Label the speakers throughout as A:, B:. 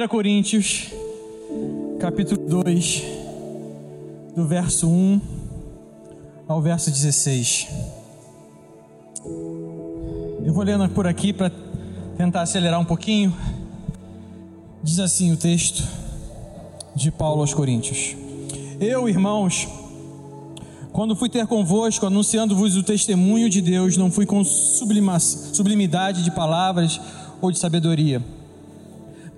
A: 1 Coríntios, capítulo 2, do verso 1 ao verso 16. Eu vou lendo por aqui para tentar acelerar um pouquinho. Diz assim o texto de Paulo aos Coríntios: Eu, irmãos, quando fui ter convosco, anunciando-vos o testemunho de Deus, não fui com sublimidade de palavras ou de sabedoria.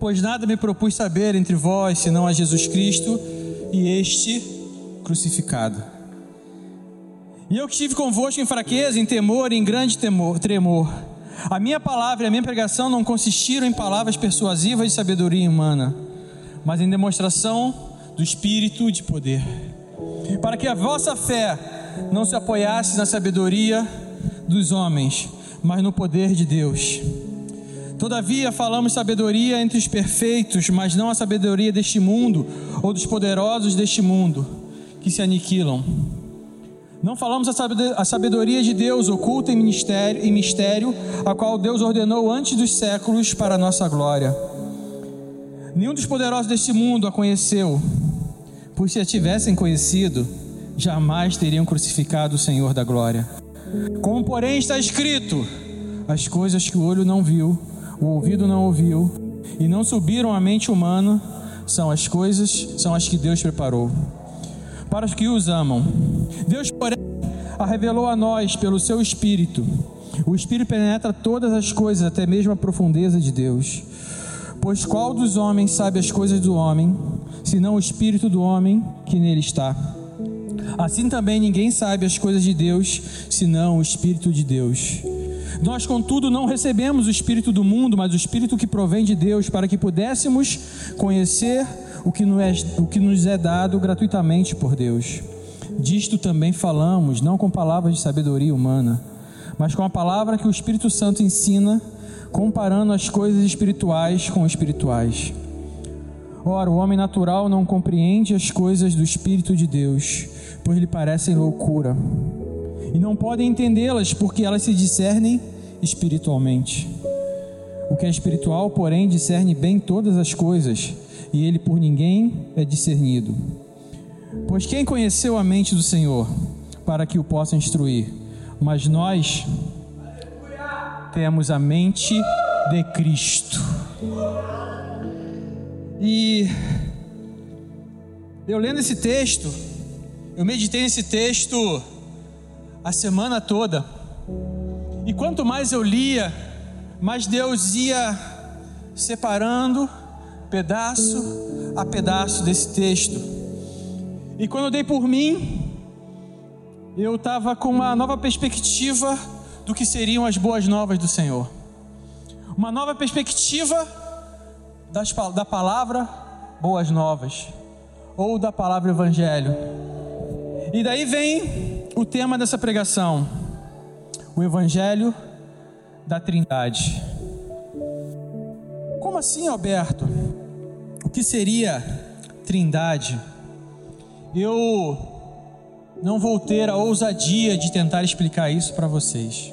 A: Pois nada me propus saber entre vós, senão a Jesus Cristo e este crucificado. E eu que estive convosco em fraqueza, em temor, em grande temor, tremor. A minha palavra e a minha pregação não consistiram em palavras persuasivas de sabedoria humana, mas em demonstração do Espírito de poder para que a vossa fé não se apoiasse na sabedoria dos homens, mas no poder de Deus. Todavia falamos sabedoria entre os perfeitos, mas não a sabedoria deste mundo ou dos poderosos deste mundo, que se aniquilam. Não falamos a sabedoria de Deus oculta em mistério, em mistério, a qual Deus ordenou antes dos séculos para a nossa glória. Nenhum dos poderosos deste mundo a conheceu pois se a tivessem conhecido, jamais teriam crucificado o Senhor da glória. Como, porém, está escrito: as coisas que o olho não viu, o ouvido não ouviu, e não subiram à mente humana, são as coisas, são as que Deus preparou para os que os amam. Deus, porém, a revelou a nós pelo seu Espírito. O Espírito penetra todas as coisas, até mesmo a profundeza de Deus. Pois qual dos homens sabe as coisas do homem, senão o espírito do homem que nele está. Assim também ninguém sabe as coisas de Deus, senão o espírito de Deus. Nós, contudo, não recebemos o espírito do mundo, mas o espírito que provém de Deus, para que pudéssemos conhecer o que nos é dado gratuitamente por Deus. Disto também falamos, não com palavras de sabedoria humana, mas com a palavra que o Espírito Santo ensina, comparando as coisas espirituais com espirituais. Ora, o homem natural não compreende as coisas do Espírito de Deus, pois lhe parecem loucura, e não podem entendê-las, porque elas se discernem espiritualmente. O que é espiritual, porém, discerne bem todas as coisas, e ele por ninguém é discernido. Pois quem conheceu a mente do Senhor para que o possa instruir? Mas nós temos a mente de Cristo. E eu lendo esse texto, eu meditei nesse texto a semana toda. E quanto mais eu lia, mais Deus ia separando pedaço a pedaço desse texto. E quando eu dei por mim, eu estava com uma nova perspectiva do que seriam as boas novas do Senhor. Uma nova perspectiva das, da palavra boas novas, ou da palavra evangelho. E daí vem o tema dessa pregação: o evangelho da Trindade. Como assim, Alberto? O que seria Trindade? Eu não vou ter a ousadia de tentar explicar isso para vocês.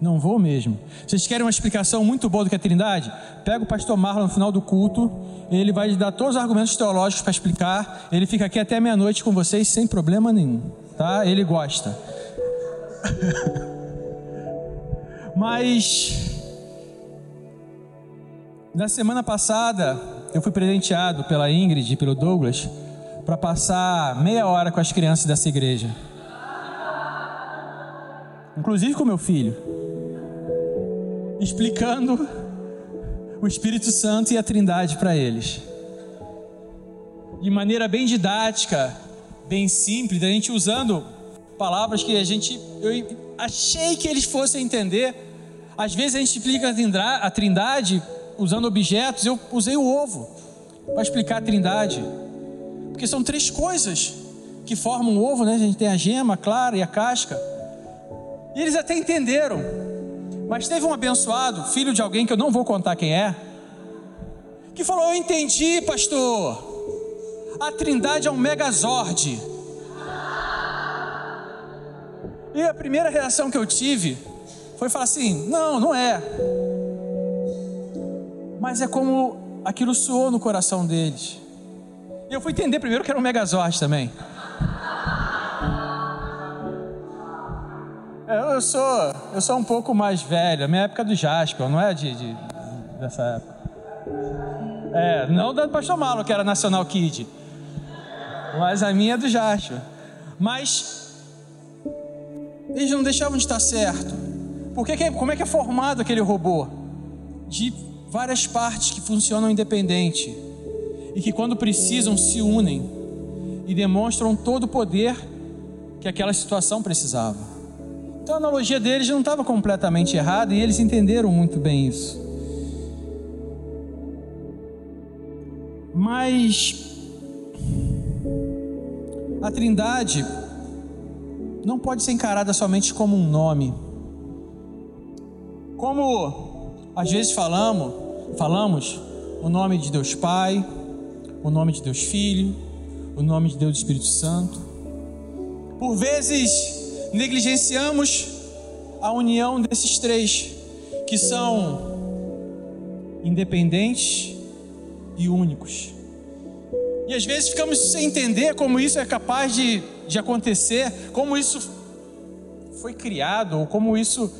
A: Não vou mesmo. Vocês querem uma explicação muito boa do que é Trindade? Pega o pastor Marlon no final do culto, ele vai dar todos os argumentos teológicos para explicar. Ele fica aqui até meia-noite com vocês sem problema nenhum, tá? Ele gosta. Mas na semana passada eu fui presenteado pela Ingrid e pelo Douglas para passar meia hora com as crianças dessa igreja. Inclusive com meu filho explicando o Espírito Santo e a Trindade para eles. De maneira bem didática, bem simples, a gente usando palavras que a gente eu achei que eles fossem entender. Às vezes a gente explica a Trindade usando objetos, eu usei o ovo para explicar a Trindade. Porque são três coisas que formam o ovo, né? A gente tem a gema, a clara e a casca. E eles até entenderam. Mas teve um abençoado, filho de alguém que eu não vou contar quem é, que falou: Eu entendi, pastor. A trindade é um megazord. E a primeira reação que eu tive foi falar assim: Não, não é. Mas é como aquilo soou no coração deles. E eu fui entender primeiro que era um Megazord também. Eu sou, eu sou um pouco mais velho, a minha época é do Jasper, não é de, de dessa época. É, não do Pastor Malo, que era Nacional Kid. Mas a minha é do Jasper. Mas eles não deixavam de estar certo. Porque como é que é formado aquele robô? De várias partes que funcionam independente e que quando precisam se unem e demonstram todo o poder que aquela situação precisava. Então a analogia deles não estava completamente errada e eles entenderam muito bem isso. Mas a Trindade não pode ser encarada somente como um nome. Como às vezes falamos, falamos o nome de Deus Pai, o nome de Deus Filho, o nome de Deus Espírito Santo. Por vezes negligenciamos a união desses três, que são independentes e únicos. E às vezes ficamos sem entender como isso é capaz de, de acontecer, como isso foi criado, ou como isso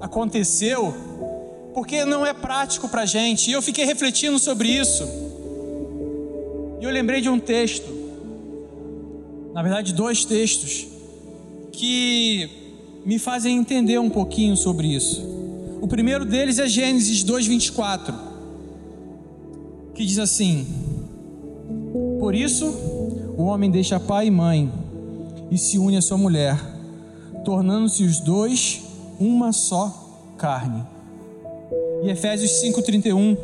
A: aconteceu, porque não é prático para a gente. E eu fiquei refletindo sobre isso. E eu lembrei de um texto, na verdade, dois textos, que me fazem entender um pouquinho sobre isso. O primeiro deles é Gênesis 2:24, que diz assim: Por isso, o homem deixa pai e mãe e se une à sua mulher, tornando-se os dois uma só carne. E Efésios 5:31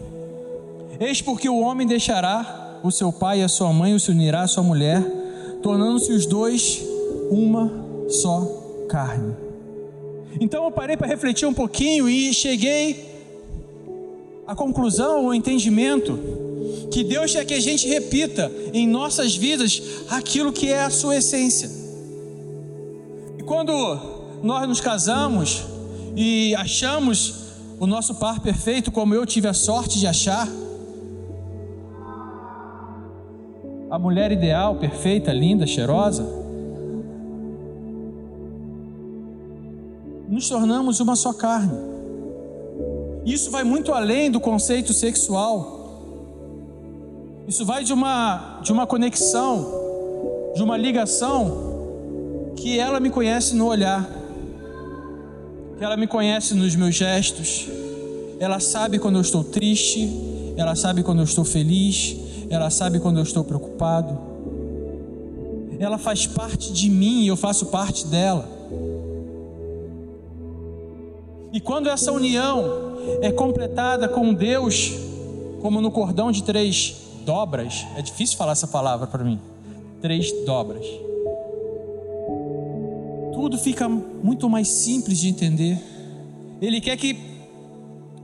A: Eis porque o homem deixará o seu pai e a sua mãe, e se unirá à sua mulher, tornando-se os dois uma só carne. Então eu parei para refletir um pouquinho e cheguei à conclusão, ao entendimento, que Deus quer que a gente repita em nossas vidas aquilo que é a sua essência. E quando nós nos casamos e achamos o nosso par perfeito, como eu tive a sorte de achar, a mulher ideal, perfeita, linda, cheirosa, nos tornamos uma só carne. Isso vai muito além do conceito sexual. Isso vai de uma de uma conexão, de uma ligação que ela me conhece no olhar. Que ela me conhece nos meus gestos. Ela sabe quando eu estou triste, ela sabe quando eu estou feliz, ela sabe quando eu estou preocupado. Ela faz parte de mim e eu faço parte dela. E quando essa união é completada com Deus, como no cordão de três dobras, é difícil falar essa palavra para mim. Três dobras. Tudo fica muito mais simples de entender. Ele quer que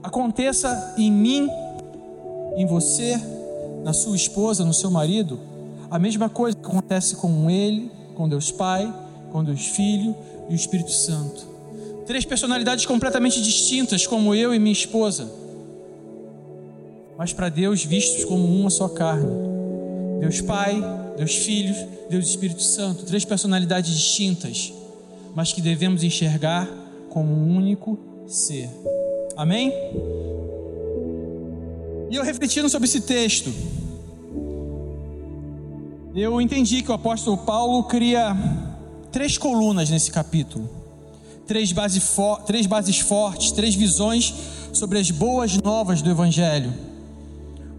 A: aconteça em mim, em você, na sua esposa, no seu marido, a mesma coisa que acontece com ele, com Deus Pai, com Deus Filho e o Espírito Santo. Três personalidades completamente distintas, como eu e minha esposa, mas para Deus vistos como uma só carne. Deus Pai, Deus Filho, Deus Espírito Santo, três personalidades distintas, mas que devemos enxergar como um único ser. Amém? E eu refletindo sobre esse texto, eu entendi que o apóstolo Paulo cria três colunas nesse capítulo, três, base três bases fortes, três visões sobre as boas novas do Evangelho.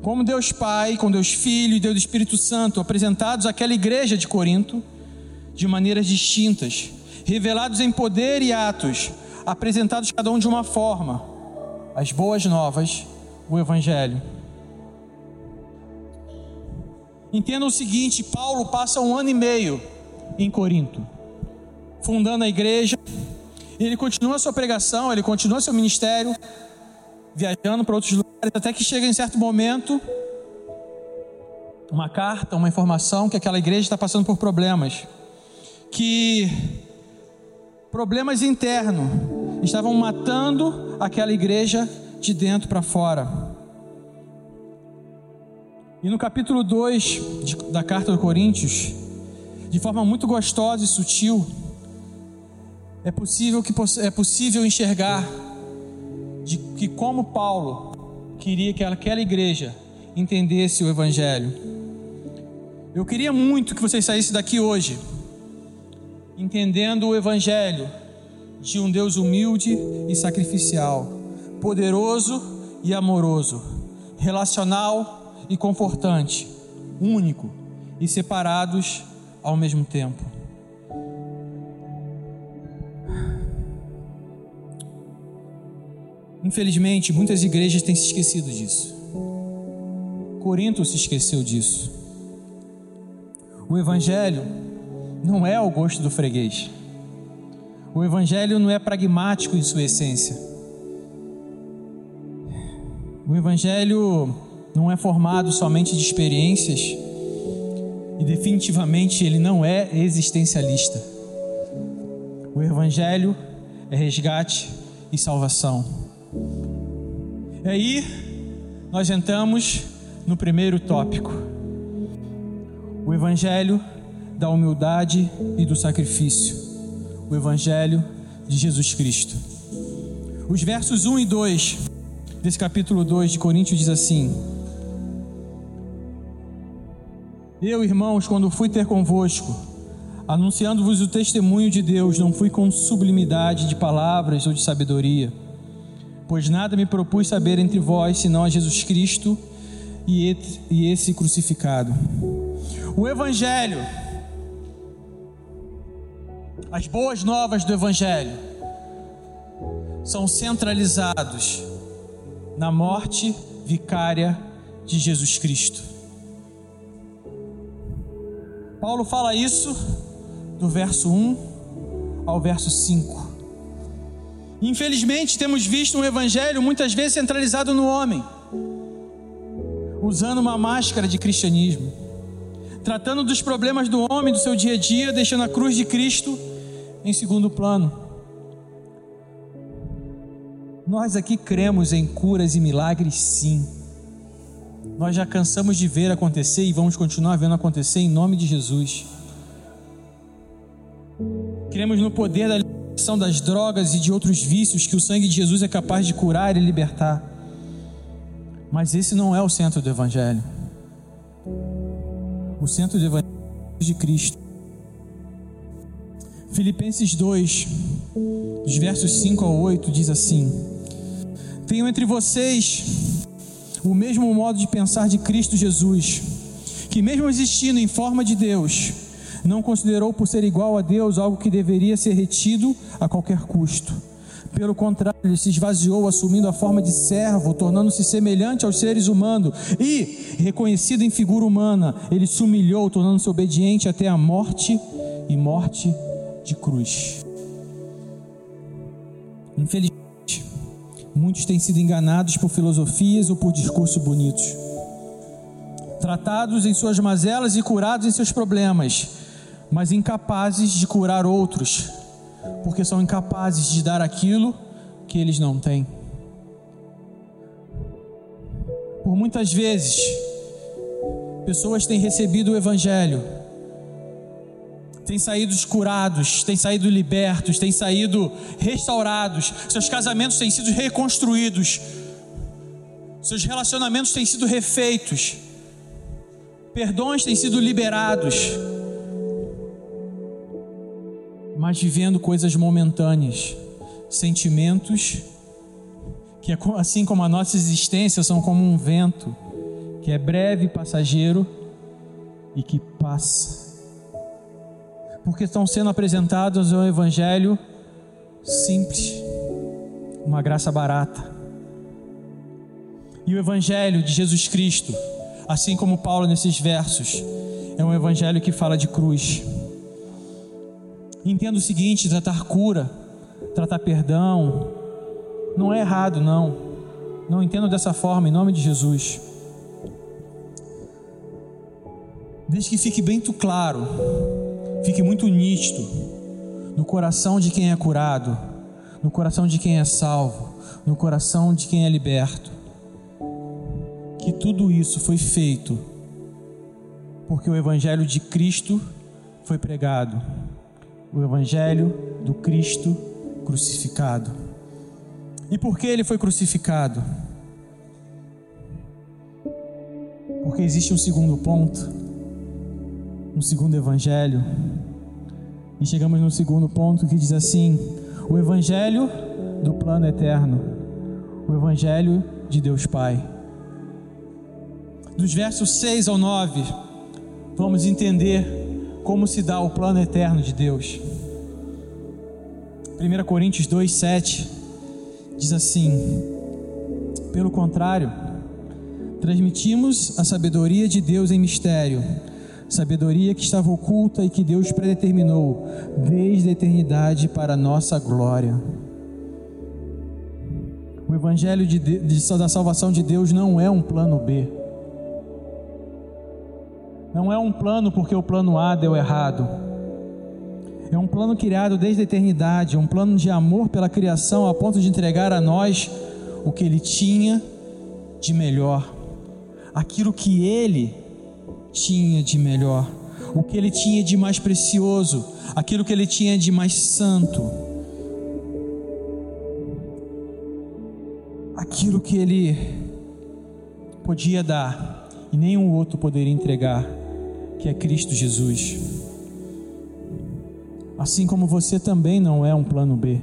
A: Como Deus Pai, com Deus Filho e Deus Espírito Santo apresentados àquela igreja de Corinto de maneiras distintas, revelados em poder e atos, apresentados cada um de uma forma, as boas novas o Evangelho. Entenda o seguinte: Paulo passa um ano e meio em Corinto, fundando a igreja. Ele continua sua pregação, ele continua seu ministério, viajando para outros lugares, até que chega em certo momento uma carta, uma informação que aquela igreja está passando por problemas, que problemas internos estavam matando aquela igreja de dentro para fora. E no capítulo 2 da carta aos Coríntios, de forma muito gostosa e sutil, é possível que é possível enxergar de que como Paulo queria que aquela igreja entendesse o evangelho. Eu queria muito que vocês saíssem daqui hoje entendendo o evangelho de um Deus humilde e sacrificial, poderoso e amoroso, relacional e confortante, único e separados ao mesmo tempo. Infelizmente, muitas igrejas têm se esquecido disso. Corinto se esqueceu disso. O Evangelho não é ao gosto do freguês. O Evangelho não é pragmático em sua essência. O Evangelho não é formado somente de experiências e definitivamente ele não é existencialista. O Evangelho é resgate e salvação. E aí nós entramos no primeiro tópico: o Evangelho da humildade e do sacrifício, o Evangelho de Jesus Cristo. Os versos 1 e 2 desse capítulo 2 de Coríntios diz assim: Eu, irmãos, quando fui ter convosco, anunciando-vos o testemunho de Deus, não fui com sublimidade de palavras ou de sabedoria, pois nada me propus saber entre vós senão a Jesus Cristo e esse crucificado. O Evangelho, as boas novas do Evangelho, são centralizados na morte vicária de Jesus Cristo. Paulo fala isso do verso 1 ao verso 5. Infelizmente, temos visto um evangelho muitas vezes centralizado no homem, usando uma máscara de cristianismo, tratando dos problemas do homem, do seu dia a dia, deixando a cruz de Cristo em segundo plano. Nós aqui cremos em curas e milagres, sim nós já cansamos de ver acontecer e vamos continuar vendo acontecer em nome de Jesus. Cremos no poder da libertação das drogas e de outros vícios que o sangue de Jesus é capaz de curar e libertar. Mas esse não é o centro do Evangelho. O centro do Evangelho é de Cristo. Filipenses 2, dos versos 5 ao 8, diz assim: Tenho entre vocês o mesmo modo de pensar de Cristo Jesus, que, mesmo existindo em forma de Deus, não considerou por ser igual a Deus algo que deveria ser retido a qualquer custo. Pelo contrário, ele se esvaziou, assumindo a forma de servo, tornando-se semelhante aos seres humanos e, reconhecido em figura humana, ele se humilhou, tornando-se obediente até a morte e morte de cruz. Infelizmente, Muitos têm sido enganados por filosofias ou por discursos bonitos, tratados em suas mazelas e curados em seus problemas, mas incapazes de curar outros, porque são incapazes de dar aquilo que eles não têm. Por muitas vezes, pessoas têm recebido o Evangelho têm saído curados, têm saído libertos, têm saído restaurados, seus casamentos têm sido reconstruídos, seus relacionamentos têm sido refeitos, perdões têm sido liberados, mas vivendo coisas momentâneas, sentimentos que, assim como a nossa existência, são como um vento que é breve e passageiro e que passa porque estão sendo apresentados um evangelho simples, uma graça barata. E o evangelho de Jesus Cristo, assim como Paulo nesses versos, é um evangelho que fala de cruz. Entenda o seguinte: tratar cura, tratar perdão, não é errado, não. Não entendo dessa forma, em nome de Jesus. Desde que fique bem claro fique muito nítido no coração de quem é curado, no coração de quem é salvo, no coração de quem é liberto. Que tudo isso foi feito porque o Evangelho de Cristo foi pregado o Evangelho do Cristo crucificado. E por que ele foi crucificado? Porque existe um segundo ponto, um segundo Evangelho. E chegamos no segundo ponto que diz assim: o Evangelho do plano eterno, o Evangelho de Deus Pai. Dos versos 6 ao 9, vamos entender como se dá o plano eterno de Deus. 1 Coríntios 2, 7 diz assim: Pelo contrário, transmitimos a sabedoria de Deus em mistério, sabedoria que estava oculta e que Deus predeterminou desde a eternidade para a nossa glória. O Evangelho de, de, da salvação de Deus não é um plano B. Não é um plano porque o plano A deu errado. É um plano criado desde a eternidade, um plano de amor pela criação a ponto de entregar a nós o que ele tinha de melhor, aquilo que ele tinha de melhor, o que ele tinha de mais precioso, aquilo que ele tinha de mais santo, aquilo que ele podia dar e nenhum outro poderia entregar, que é Cristo Jesus. Assim como você também não é um plano B.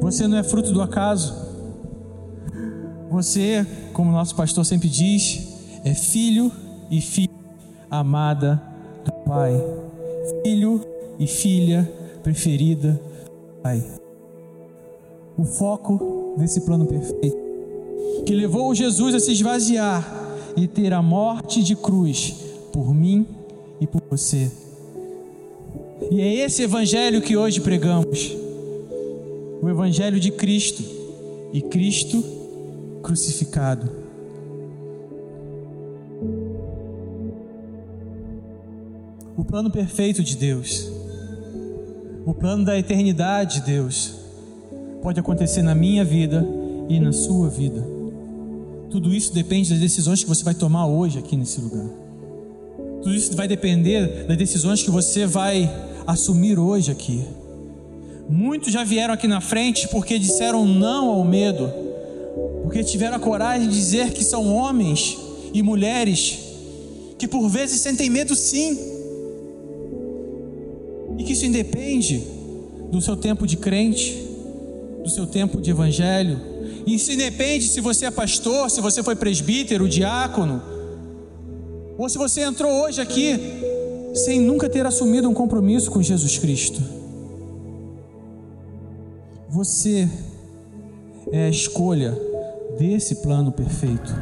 A: Você não é fruto do acaso. Você, como nosso pastor sempre diz, é filho e filha amada do Pai. Filho e filha preferida do Pai. O foco desse plano perfeito que levou Jesus a se esvaziar e ter a morte de cruz por mim e por você. E é esse evangelho que hoje pregamos. O evangelho de Cristo e Cristo crucificado. O plano perfeito de Deus. O plano da eternidade de Deus pode acontecer na minha vida e na sua vida. Tudo isso depende das decisões que você vai tomar hoje aqui nesse lugar. Tudo isso vai depender das decisões que você vai assumir hoje aqui. Muitos já vieram aqui na frente porque disseram não ao medo, porque tiveram a coragem de dizer que são homens e mulheres que por vezes sentem medo sim, que isso independe do seu tempo de crente, do seu tempo de evangelho, isso independe se você é pastor, se você foi presbítero, diácono, ou se você entrou hoje aqui sem nunca ter assumido um compromisso com Jesus Cristo. Você é a escolha desse plano perfeito.